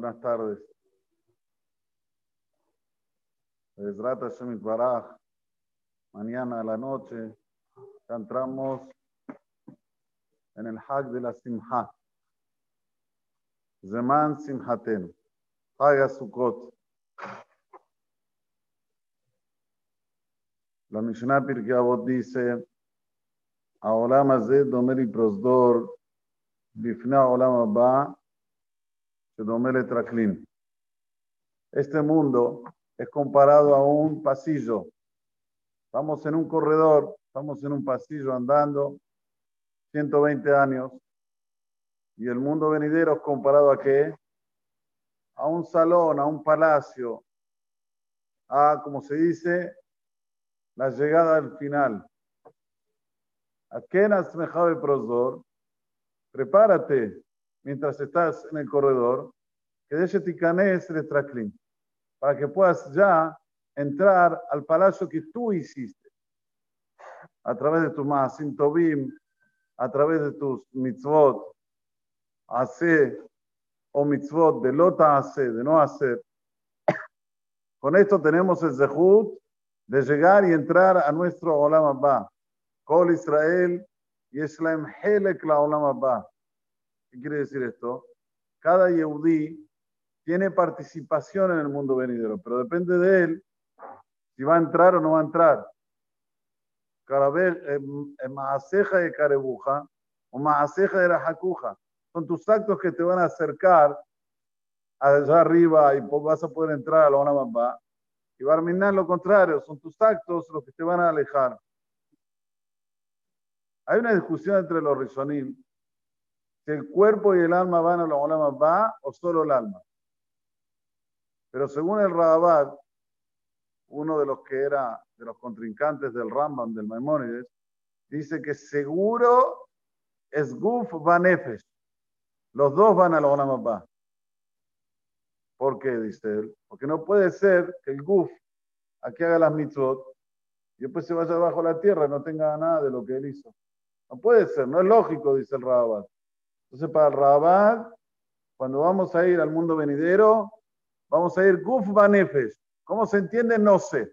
Buenas tardes. Mañana a la noche entramos en el Hag de la Simha. Zeman Simhaten. Hag Sukkot. La Mishnah Pirkei Avot dice: Aolam Azed Domer y Prosdor, Bifna Olam Abba. שדומה לטרקלין. Este mundo es comparado a un pasillo. Estamos en un corredor, estamos en un pasillo andando 120 años y el mundo venidero es comparado a qué? A un salón, a un palacio, a, como se dice, la llegada al final. ¿A qué de prosdor? Prepárate mientras estás en el corredor, que ticanes de traklin, para que puedas ya entrar al palacio que tú hiciste, a través de tu maasim tobim, a través de tus mitzvot, hace o mitzvot de lota hace, de no hacer. Con esto tenemos el zehut de llegar y entrar a nuestro Olam Abba. Kol Israel, Yeshlaim Helek la Olam Abba. ¿Qué quiere decir esto? Cada Yehudi tiene participación en el mundo venidero, pero depende de él si va a entrar o no va a entrar. Maaseja de Carebuja o Maaseja de Rajacuja. Son tus actos que te van a acercar allá arriba y vas a poder entrar a la Olam Abba. Y Barminan lo contrario, son tus actos los que te van a alejar. Hay una discusión entre los Rishonim el cuerpo y el alma van a la Olam va o solo el alma. Pero según el Rabat, uno de los que era de los contrincantes del Rambam, del Maimónides, dice que seguro es Guf Vanefesh. Los dos van a la Olam. ¿Por qué? Dice él. Porque no puede ser que el Guf aquí haga las mitzvot y después se vaya bajo la tierra y no tenga nada de lo que él hizo. No puede ser, no es lógico, dice el Rabat. Entonces, para el Rabat, cuando vamos a ir al mundo venidero, vamos a ir Guf Banefes. ¿Cómo se entiende? No sé.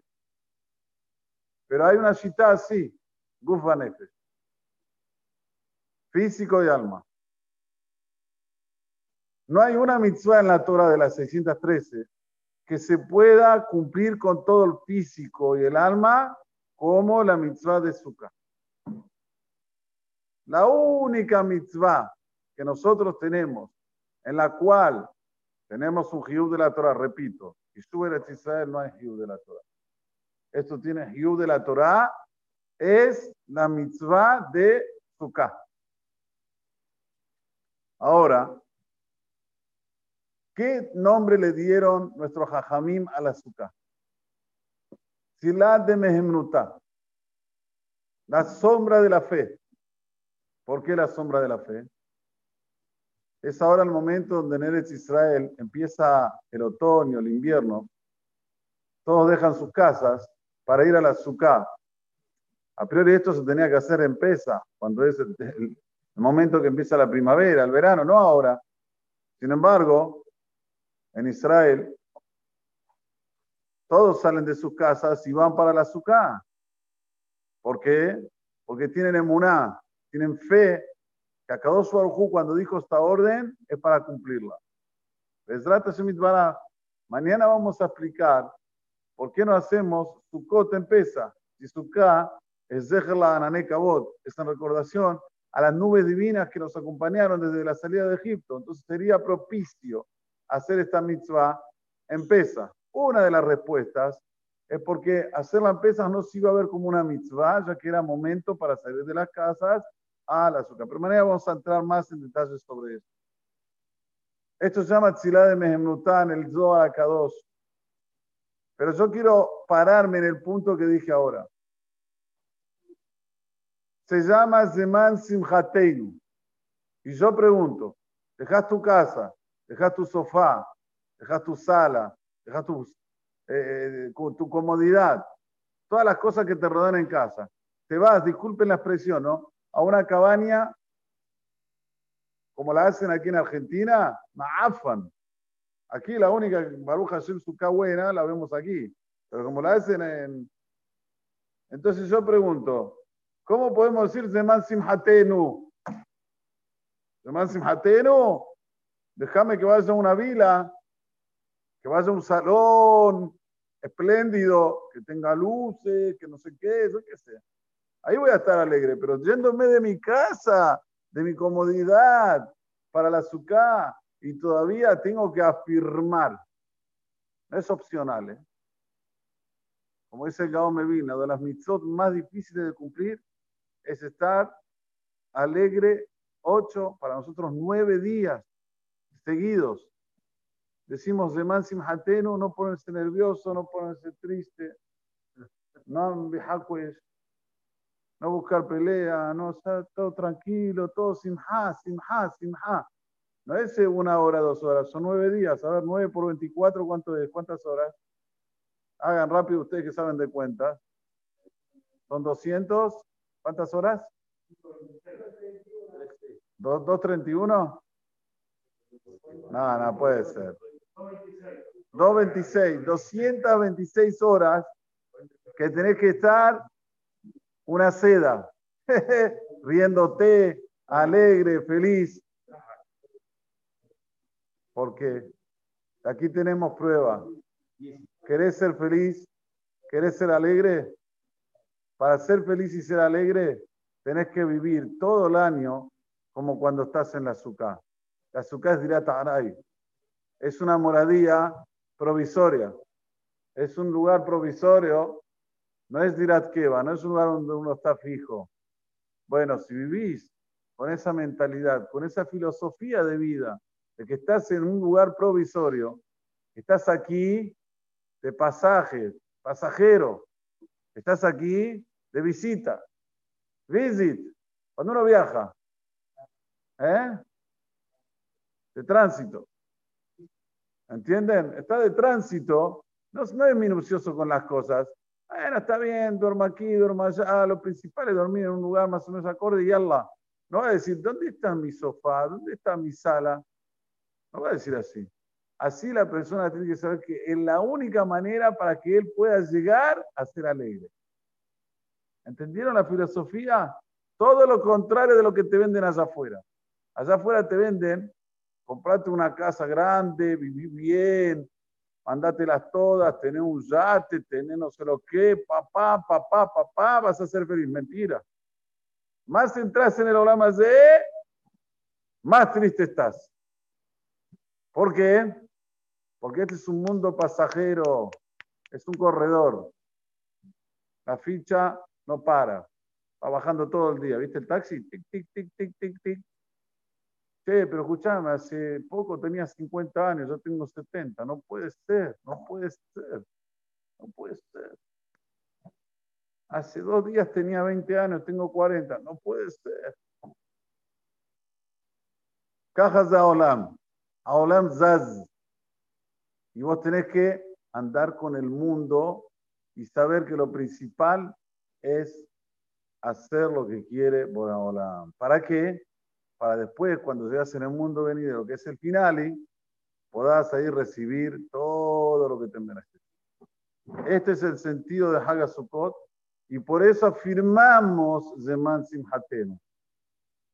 Pero hay una cita así, Guf Banefes. Físico y alma. No hay una mitzvah en la Torah de las 613 que se pueda cumplir con todo el físico y el alma como la mitzvah de Sukkah. La única mitzvah que nosotros tenemos, en la cual tenemos un hiú de la Torah, repito, y sube Israel no hay hiú de la Torah. Esto tiene hiú de la Torah, es la mitzvah de Sukkah. Ahora, ¿qué nombre le dieron nuestros hajamim a la Sukkah? Silat de Mehemnutah, la sombra de la fe. ¿Por qué la sombra de la fe? Es ahora el momento donde en Eretz Israel empieza el otoño, el invierno. Todos dejan sus casas para ir a la Sukkah. A priori esto se tenía que hacer en Pesa, cuando es el, momento que empieza la primavera, el verano, no ahora. Sin embargo, en Israel, todos salen de sus casas y van para la Sukkah. ¿Por qué? Porque tienen emuná, tienen fe que su Arujú cuando dijo esta orden es para cumplirla. Mañana vamos a explicar por qué no hacemos Sukkot en Pesa. Si Sukkah es la Ananekabot, es en recordación a las nubes divinas que nos acompañaron desde la salida de Egipto. Entonces sería propicio hacer esta mitzvah en Pesa. Una de las respuestas es porque hacerla en Pesas no se iba a ver como una mitzvah, ya que era momento para salir de las casas al azúcar. Pero mañana vamos a entrar más en detalles sobre esto. Esto se llama Tzilá de el Zohar Akadosh. Pero yo quiero pararme en el punto que dije ahora. Se llama Zeman Simhateinu. Y yo pregunto, dejas tu casa, dejas tu sofá, dejas tu sala, dejas tu, eh, tu comodidad, todas las cosas que te rodean en casa. Te vas, disculpen la expresión, ¿no? A una cabaña como la hacen aquí en Argentina, maafan. Aquí la única Baruch Hashem Sukkah buena la vemos aquí. Pero como la hacen en... Entonces yo pregunto, ¿cómo podemos decir Zeman Simhatenu? Zeman Simhatenu, déjame que vaya a una vila, que vaya a un salón espléndido, que tenga luces, que no sé qué, eso qué sé. Ahí voy a estar alegre, pero yéndome de mi casa, de mi comodidad, para la azúcar, y todavía tengo que afirmar. No es opcional, ¿eh? Como dice el Gao Mevina, de las mitzvot más difíciles de cumplir es estar alegre ocho, para nosotros nueve días seguidos. Decimos de Mansim Hatenu, no ponerse nervioso, no ponerse triste, no no buscar pelea, no estar todo tranquilo, todo simha, simha, simha. No es una hora, dos horas, son nueve días. A ver, nueve por veinticuatro, ¿cuánto es? ¿Cuántas horas? Hagan rápido ustedes que saben de cuenta. Son 200. ¿Cuántas horas? ¿231? No, no puede ser. 226, 226 horas que tenés que estar una seda, riéndote, alegre, feliz. Porque aquí tenemos prueba. ¿Querés ser feliz? ¿Querés ser alegre? Para ser feliz y ser alegre, tenés que vivir todo el año como cuando estás en la azúcar. La azúcar es dirata. Es una moradía provisoria. Es un lugar provisorio no es Dirat Keva, no es un lugar donde uno está fijo. Bueno, si vivís con esa mentalidad, con esa filosofía de vida, de que estás en un lugar provisorio, estás aquí de pasaje, pasajero, estás aquí de visita, visit, cuando uno viaja, ¿eh? de tránsito. ¿Entienden? Está de tránsito, no, no es minucioso con las cosas, bueno, está bien, duerma aquí, duerma allá. Lo principal es dormir en un lugar más o menos acorde y Allah. No va a decir, ¿dónde está mi sofá? ¿Dónde está mi sala? No va a decir así. Así la persona tiene que saber que es la única manera para que él pueda llegar a ser alegre. ¿Entendieron la filosofía? Todo lo contrario de lo que te venden allá afuera. Allá afuera te venden, comprate una casa grande, vivir bien, mándatelas todas, tener un yate, tener no sé lo qué, papá, papá, papá, vas a ser feliz. Mentira. Más entras en el Olama de, más triste estás. ¿Por qué? Porque este es un mundo pasajero, es un corredor. La ficha no para, va bajando todo el día. ¿Viste el taxi? Tic, tic, tic, tic, tic, tic. Sí, pero escúchame, hace poco tenía 50 años, yo tengo 70. No puede ser, no puede ser, no puede ser. Hace dos días tenía 20 años, tengo 40. No puede ser. Cajas de Aolam. Aolam Zaz. Y vos tenés que andar con el mundo y saber que lo principal es hacer lo que quiere Boraholam. ¿Para qué? Para después, cuando llegas en el mundo venidero, que es el final, puedas ahí recibir todo lo que te mereces. Este es el sentido de Hagasukot y por eso afirmamos Zeman Simhatenu.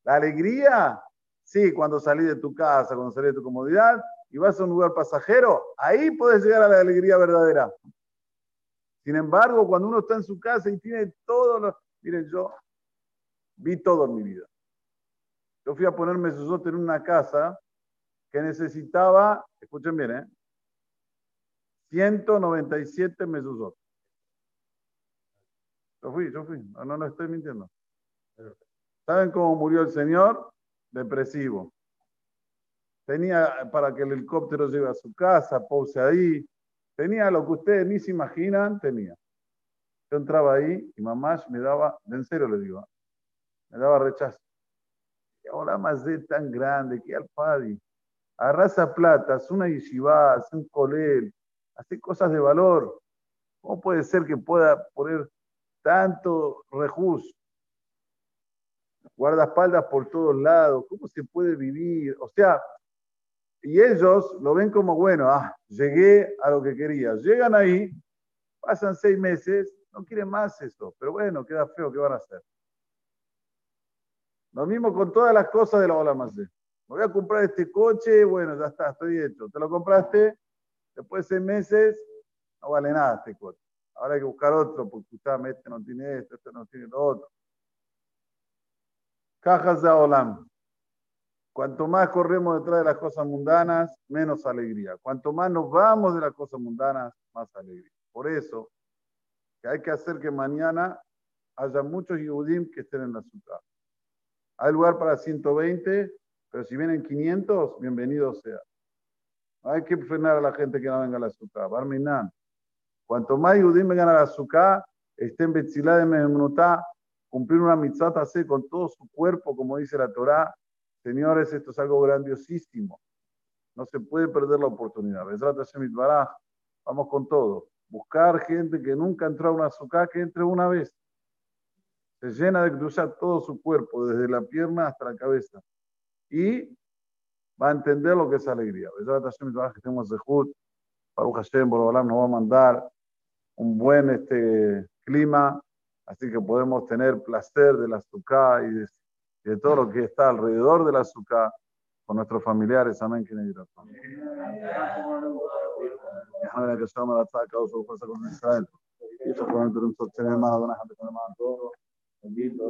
La alegría, sí, cuando salís de tu casa, cuando salís de tu comodidad y vas a un lugar pasajero, ahí puedes llegar a la alegría verdadera. Sin embargo, cuando uno está en su casa y tiene todo lo... Miren, yo vi todo en mi vida. Yo fui a ponerme mesuzot en una casa que necesitaba, escuchen bien, ¿eh? 197 mesuzot. Yo fui, yo fui, no, no estoy mintiendo. ¿Saben cómo murió el señor? Depresivo. Tenía para que el helicóptero llegue a su casa, pose ahí. Tenía lo que ustedes ni se imaginan, tenía. Yo entraba ahí y mamá me daba, en serio le digo, me daba rechazo ahora más de tan grande, que al Fadi. Arrasa plata, hace una yeshiva, hace un colel, hace cosas de valor. ¿Cómo puede ser que pueda poner tanto rejus? Guardaespaldas por todos lados, ¿cómo se puede vivir? O sea, Y ellos lo ven como, bueno, ah, llegué a lo que quería. Llegan ahí, pasan seis meses, no quieren más eso, pero bueno, queda feo, ¿qué van a hacer? Lo mismo con todas las cosas de la ola más. Me voy a comprar este coche, bueno, ya está, estoy hecho. Te lo compraste, después de seis meses, no vale nada este coche. Ahora hay que buscar otro, porque justamente no tiene esto, este no tiene lo otro. Cajas de Olam. Cuanto más corremos detrás de las cosas mundanas, menos alegría. Cuanto más nos vamos de las cosas mundanas, más alegría. Por eso, que hay que hacer que mañana haya muchos Yudim que estén en la ciudad. Hay lugar para 120, pero si vienen 500, bienvenido sea. hay que frenar a la gente que no venga a la ciudad. Barminan. Cuanto más Yudim vengan a la ciudad, estén Betzilá de Menutá, cumplir una mitzvah hacer con todo su cuerpo, como dice la Torá. Señores, esto es algo grandiosísimo. No se puede perder la oportunidad. Vamos con todo. Buscar gente que nunca entró a una azúcar, que entre una vez se llena de cruzar todo su cuerpo, desde la pierna hasta la cabeza. Y va a entender lo que es alegría. que tenemos de Jud, Baruch Hashem, nos va a mandar un buen este, clima, así que podemos tener placer del azúcar y de, todo lo que está alrededor del azúcar con nuestros familiares. Amén. Que. Y eso